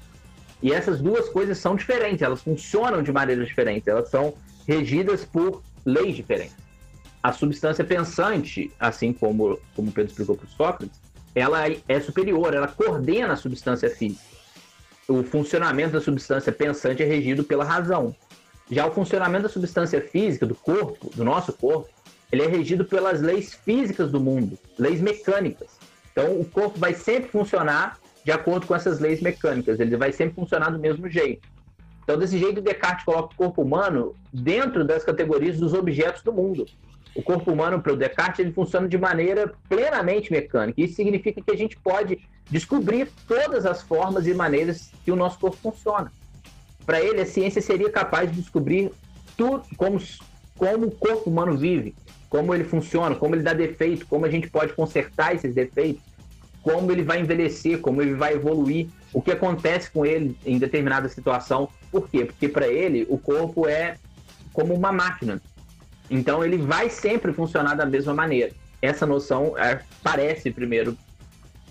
E essas duas coisas são diferentes, elas funcionam de maneiras diferentes, elas são regidas por leis diferentes. A substância pensante, assim como, como Pedro explicou para Sócrates, ela é superior, ela coordena a substância física. O funcionamento da substância pensante é regido pela razão. Já o funcionamento da substância física, do corpo, do nosso corpo, ele é regido pelas leis físicas do mundo, leis mecânicas. Então, o corpo vai sempre funcionar de acordo com essas leis mecânicas. Ele vai sempre funcionar do mesmo jeito. Então, desse jeito, Descartes coloca o corpo humano dentro das categorias dos objetos do mundo. O corpo humano, para o Descartes, ele funciona de maneira plenamente mecânica. Isso significa que a gente pode descobrir todas as formas e maneiras que o nosso corpo funciona. Para ele, a ciência seria capaz de descobrir tudo, como, como o corpo humano vive, como ele funciona, como ele dá defeito, como a gente pode consertar esses defeitos como ele vai envelhecer, como ele vai evoluir, o que acontece com ele em determinada situação. Por quê? Porque para ele o corpo é como uma máquina. Então ele vai sempre funcionar da mesma maneira. Essa noção é, aparece primeiro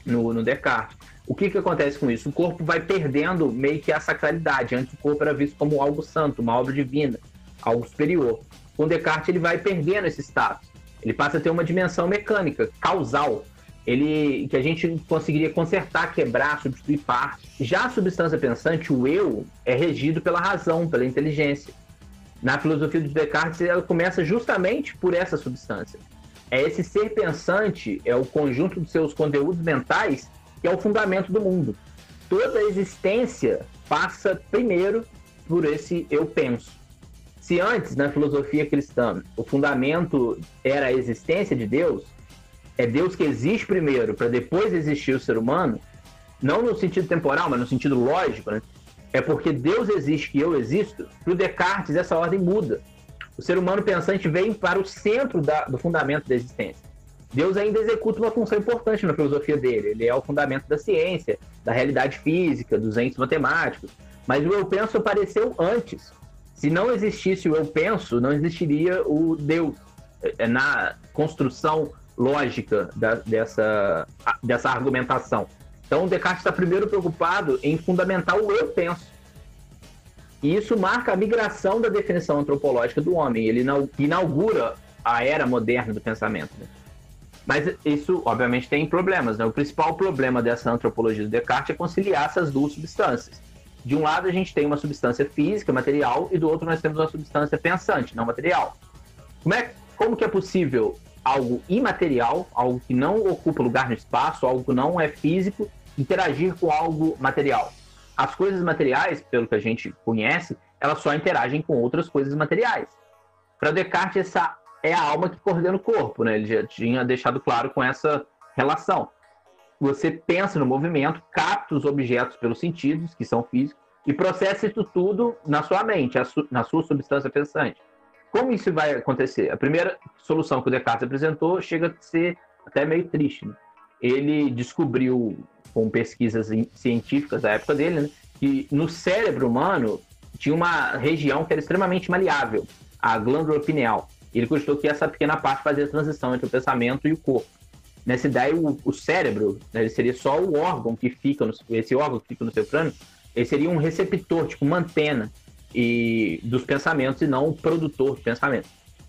no, no Descartes. O que, que acontece com isso? O corpo vai perdendo meio que a sacralidade. Antes o corpo era visto como algo santo, uma obra divina, algo superior. Com Descartes ele vai perdendo esse status. Ele passa a ter uma dimensão mecânica, causal ele que a gente conseguiria consertar, quebrar, substituir partes. Já a substância pensante, o eu, é regido pela razão, pela inteligência. Na filosofia de Descartes, ela começa justamente por essa substância. É esse ser pensante, é o conjunto dos seus conteúdos mentais que é o fundamento do mundo. Toda a existência passa primeiro por esse eu penso. Se antes, na filosofia cristã, o fundamento era a existência de Deus, é Deus que existe primeiro para depois existir o ser humano, não no sentido temporal, mas no sentido lógico, né? É porque Deus existe que eu existo, para o Descartes essa ordem muda. O ser humano pensante vem para o centro da, do fundamento da existência. Deus ainda executa uma função importante na filosofia dele. Ele é o fundamento da ciência, da realidade física, dos entes matemáticos. Mas o eu penso apareceu antes. Se não existisse o eu penso, não existiria o Deus. É, na construção lógica da, dessa, dessa argumentação. Então, Descartes está primeiro preocupado em fundamentar o eu penso. E isso marca a migração da definição antropológica do homem. Ele inaugura a era moderna do pensamento. Né? Mas isso, obviamente, tem problemas. Né? O principal problema dessa antropologia do Descartes é conciliar essas duas substâncias. De um lado, a gente tem uma substância física, material, e do outro, nós temos uma substância pensante, não material. Como, é, como que é possível algo imaterial, algo que não ocupa lugar no espaço, algo que não é físico, interagir com algo material. As coisas materiais, pelo que a gente conhece, elas só interagem com outras coisas materiais. Para Descartes, essa é a alma que coordena o corpo, né? Ele já tinha deixado claro com essa relação. Você pensa no movimento, capta os objetos pelos sentidos, que são físicos, e processa isso tudo na sua mente, na sua substância pensante. Como isso vai acontecer? A primeira solução que o Descartes apresentou chega a ser até meio triste. Né? Ele descobriu, com pesquisas científicas da época dele, né, que no cérebro humano tinha uma região que era extremamente maleável, a glândula pineal. Ele cogitou que essa pequena parte fazia a transição entre o pensamento e o corpo. Nessa ideia, o, o cérebro né, seria só o órgão que fica, no, esse órgão que fica no seu crânio, ele seria um receptor, tipo uma antena e dos pensamentos e não o produtor de pensamento.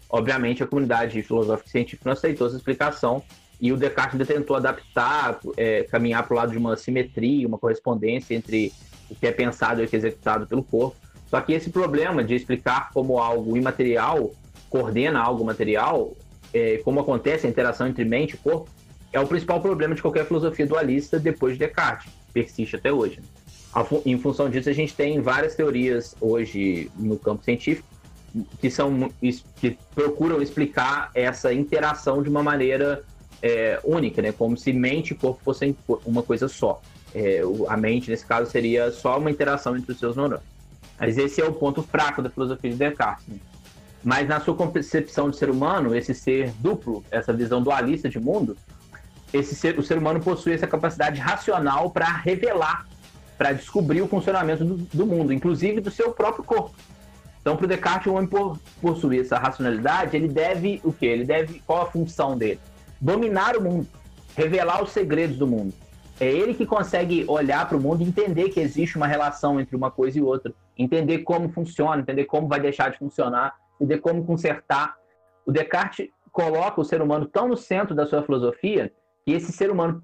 Obviamente, a comunidade filosófica e científica não aceitou essa explicação e o Descartes ainda tentou adaptar, é, caminhar para o lado de uma simetria, uma correspondência entre o que é pensado e o que é executado pelo corpo. Só que esse problema de explicar como algo imaterial coordena algo material, é, como acontece a interação entre mente e corpo, é o principal problema de qualquer filosofia dualista depois de Descartes, persiste até hoje. Né? em função disso, a gente tem várias teorias hoje no campo científico que são que procuram explicar essa interação de uma maneira é, única, né? Como se mente e corpo fossem uma coisa só. É, a mente, nesse caso, seria só uma interação entre os seus neurônios. Mas esse é o ponto fraco da filosofia de Descartes. Né? Mas na sua concepção de ser humano, esse ser duplo, essa visão dualista de mundo, esse ser, o ser humano possui essa capacidade racional para revelar para descobrir o funcionamento do, do, mundo, inclusive do seu próprio corpo. Então, para o Descartes, o homem por possuir essa racionalidade, ele deve o quê? Ele deve qual a função dele? Dominar o mundo, revelar os segredos do mundo. É ele que consegue olhar para o mundo e entender que existe uma relação entre uma coisa e outra, entender como funciona, entender como vai deixar de funcionar, entender como consertar. O Descartes coloca o ser humano tão no centro da sua filosofia que esse ser humano,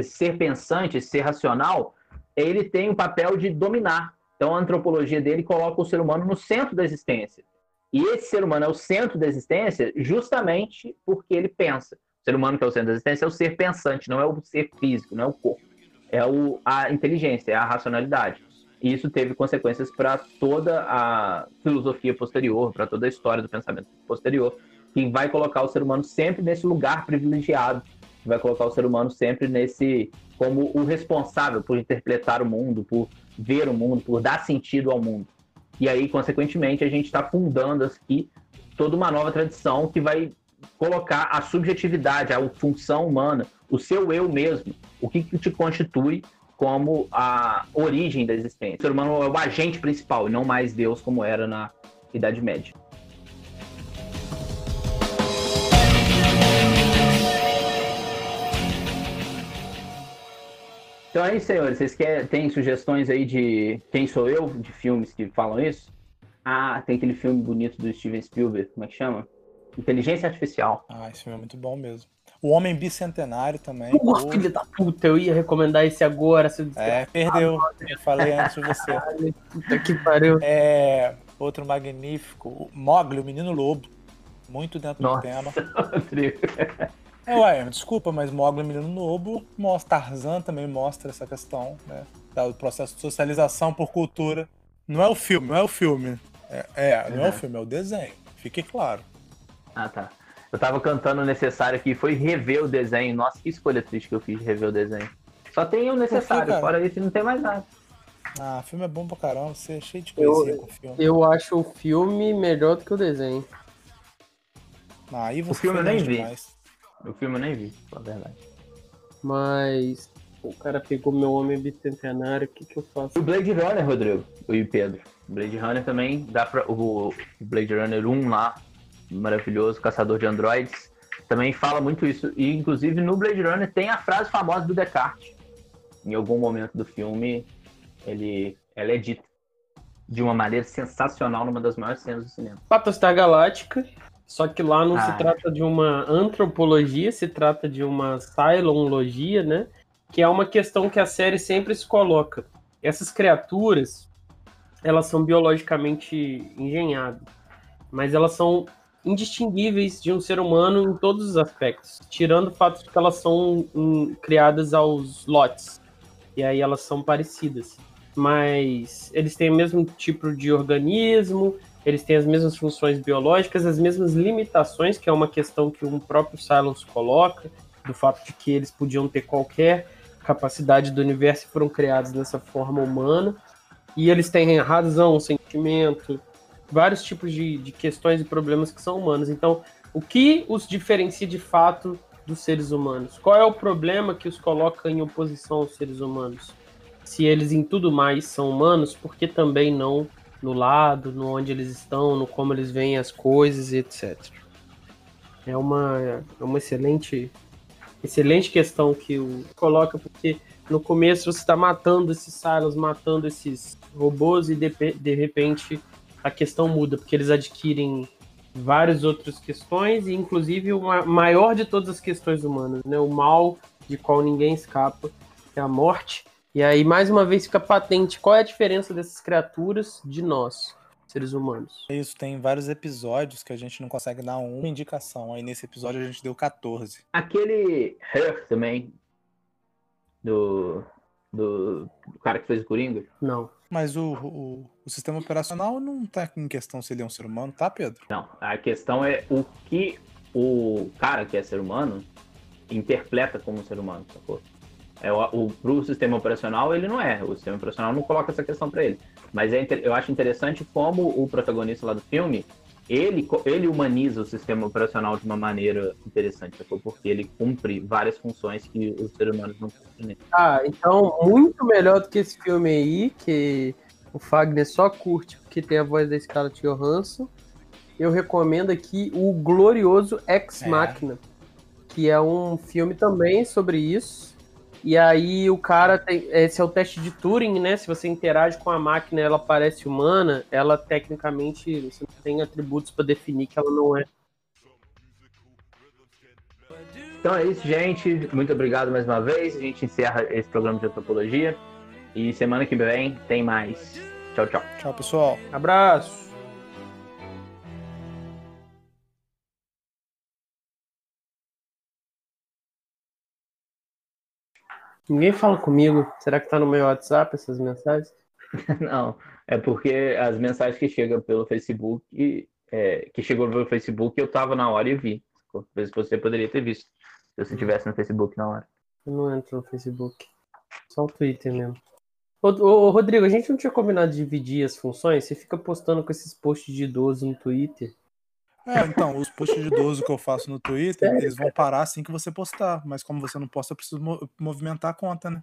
ser pensante, ser racional, ele tem o papel de dominar. Então, a antropologia dele coloca o ser humano no centro da existência. E esse ser humano é o centro da existência justamente porque ele pensa. Ser humano que é o centro da existência é o ser pensante, não é o ser físico, não é o corpo. É o, a inteligência, é a racionalidade. E isso teve consequências para toda a filosofia posterior, para toda a história do pensamento posterior, que vai colocar o ser humano sempre nesse lugar privilegiado, vai colocar o ser humano sempre nesse como o responsável por interpretar o mundo, por ver o mundo, por dar sentido ao mundo. E aí, consequentemente, a gente está fundando aqui toda uma nova tradição que vai colocar a subjetividade, a função humana, o seu eu mesmo, o que, que te constitui como a origem da existência. O ser humano é o agente principal, e não mais Deus como era na Idade Média. Então aí, senhores, vocês querem, têm sugestões aí de Quem Sou Eu, de filmes que falam isso? Ah, tem aquele filme bonito do Steven Spielberg, como é que chama? Inteligência Artificial. Ah, esse filme é muito bom mesmo. O Homem Bicentenário também. Pô, filho da puta, eu ia recomendar esse agora. É, perdeu. Eu falei antes de você. puta que pariu. É, outro magnífico, Mogli, o Menino Lobo. Muito dentro Nossa. do tema. É, ué, desculpa, mas Mogli Menino Lobo mostra, Tarzan também mostra essa questão, né? Do processo de socialização por cultura. Não é o filme, não é o filme. É, é não é o filme, é o desenho. Fique claro. Ah, tá. Eu tava cantando o necessário aqui, foi rever o desenho. Nossa, que escolha triste que eu fiz de rever o desenho. Só tem o necessário, fora isso não tem mais nada. Ah, filme é bom pra caramba, você é cheio de coisinha com o filme. Eu acho o filme melhor do que o desenho. Ah, aí você o filme eu nem vi. O filme eu nem vi, na verdade. Mas o cara pegou meu homem bicentenário, o que, que eu faço? O Blade Runner, Rodrigo, e Pedro. O Blade Runner também dá pra. O Blade Runner 1 lá, maravilhoso, caçador de androids, também fala muito isso. E inclusive no Blade Runner tem a frase famosa do Descartes. Em algum momento do filme, ele, ela é dita de uma maneira sensacional numa das maiores cenas do cinema. Battlestar Galáctica, só que lá não ah. se trata de uma antropologia, se trata de uma Cylonlogia, né? Que é uma questão que a série sempre se coloca. Essas criaturas, elas são biologicamente engenhadas, mas elas são indistinguíveis de um ser humano em todos os aspectos, tirando o fato de que elas são um, criadas aos lotes, e aí elas são parecidas mas eles têm o mesmo tipo de organismo, eles têm as mesmas funções biológicas, as mesmas limitações, que é uma questão que o próprio Silence coloca, do fato de que eles podiam ter qualquer capacidade do universo e foram criados dessa forma humana. E eles têm razão, sentimento, vários tipos de, de questões e problemas que são humanos. Então, o que os diferencia de fato dos seres humanos? Qual é o problema que os coloca em oposição aos seres humanos? se eles em tudo mais são humanos, por que também não no lado, no onde eles estão, no como eles veem as coisas, etc. É uma, é uma excelente, excelente questão que o coloca, porque no começo você está matando esses silos, matando esses robôs e de, de repente a questão muda, porque eles adquirem várias outras questões e inclusive uma maior de todas as questões humanas, né? O mal de qual ninguém escapa é a morte e aí, mais uma vez, fica patente qual é a diferença dessas criaturas de nós, seres humanos. É isso, tem vários episódios que a gente não consegue dar uma indicação. Aí nesse episódio a gente deu 14. Aquele Her também, do, do, do cara que fez o Coringa? Não. Mas o, o, o, sistema operacional não tá em questão se ele é um ser humano, tá, Pedro? Não, a questão é o que o cara que é ser humano interpreta como ser humano, sacou? É, o, o, pro sistema operacional, ele não é. O sistema operacional não coloca essa questão para ele. Mas é, eu acho interessante como o protagonista lá do filme, ele, ele humaniza o sistema operacional de uma maneira interessante, porque ele cumpre várias funções que os seres humanos não cumprem. Ah, então, muito melhor do que esse filme aí, que o Fagner só curte porque tem a voz da Scarlett Johansson. Eu recomendo aqui o glorioso Ex é. Machina, que é um filme também sobre isso e aí o cara tem. Esse é o teste de Turing, né? Se você interage com a máquina ela parece humana, ela tecnicamente você não tem atributos para definir que ela não é. Então é isso, gente. Muito obrigado mais uma vez. A gente encerra esse programa de antropologia. E semana que vem tem mais. Tchau, tchau. Tchau, pessoal. Abraço. Ninguém fala comigo. Será que tá no meu WhatsApp essas mensagens? Não, é porque as mensagens que chegam pelo Facebook, é, que chegou pelo Facebook, eu tava na hora e vi. Talvez você poderia ter visto se você estivesse no Facebook na hora. Eu não entro no Facebook. Só o Twitter mesmo. Ô, ô, Rodrigo, a gente não tinha combinado de dividir as funções? Você fica postando com esses posts de idoso no Twitter. É, então, os posts de idoso que eu faço no Twitter, Sério? eles vão parar assim que você postar. Mas como você não posta, eu preciso movimentar a conta, né?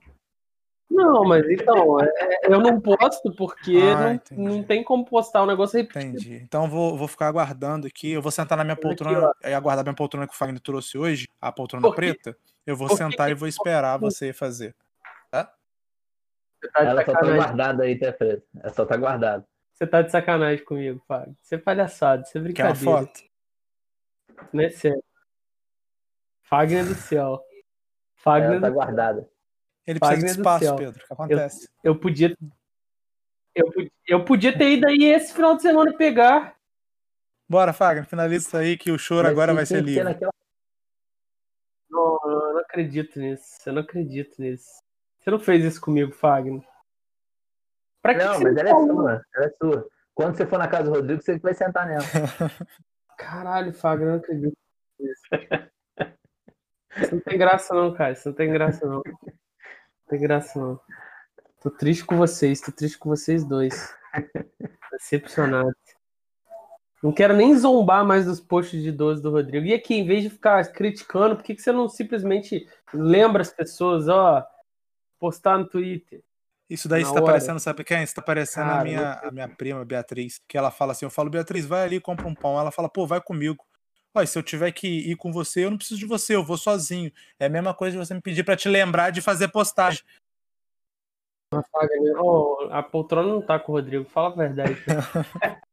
Não, mas então, é, eu não posto porque ah, não, não tem como postar o um negócio repetido. Entendi. Então vou, vou ficar aguardando aqui. Eu vou sentar na minha poltrona e aguardar minha poltrona que o Fagner trouxe hoje, a poltrona preta. Eu vou sentar e vou esperar você fazer. Tá? Tá Ela só tá guardada aí, Té Preta. Ela só tá guardada. Você tá de sacanagem comigo, Fábio. Você é palhaçado, você é brincadeira. Quer uma foto? Não é sério. Fagner do céu. Fagner Ela tá do... guardada. Ele precisa Fagner de espaço, Pedro. O que acontece? Eu, eu, podia... Eu, eu podia ter ido aí esse final de semana pegar. Bora, Fagner, finaliza isso aí que o choro Mas agora vai ser livre. Naquela... Não, eu não acredito nisso. Eu não acredito nisso. Você não fez isso comigo, Fagner. Pra que não, que mas ela é sua. Ela é sua. Quando você for na casa do Rodrigo, você vai sentar nela. Caralho, Fábio, eu não acredito nisso. Isso não tem graça não, cara. Isso não tem graça não. Não tem graça não. Tô triste com vocês, tô triste com vocês dois. Decepcionado. Não quero nem zombar mais dos posts de 12 do Rodrigo. E aqui, em vez de ficar criticando, por que, que você não simplesmente lembra as pessoas, ó, postar no Twitter? Isso daí está parecendo, sabe quem? Está parecendo Cara, a, minha, a minha prima, Beatriz, que ela fala assim: eu falo, Beatriz, vai ali e compra um pão. Ela fala, pô, vai comigo. Olha, se eu tiver que ir com você, eu não preciso de você, eu vou sozinho. É a mesma coisa de você me pedir para te lembrar de fazer postagem. a poltrona não tá com o Rodrigo, fala a verdade.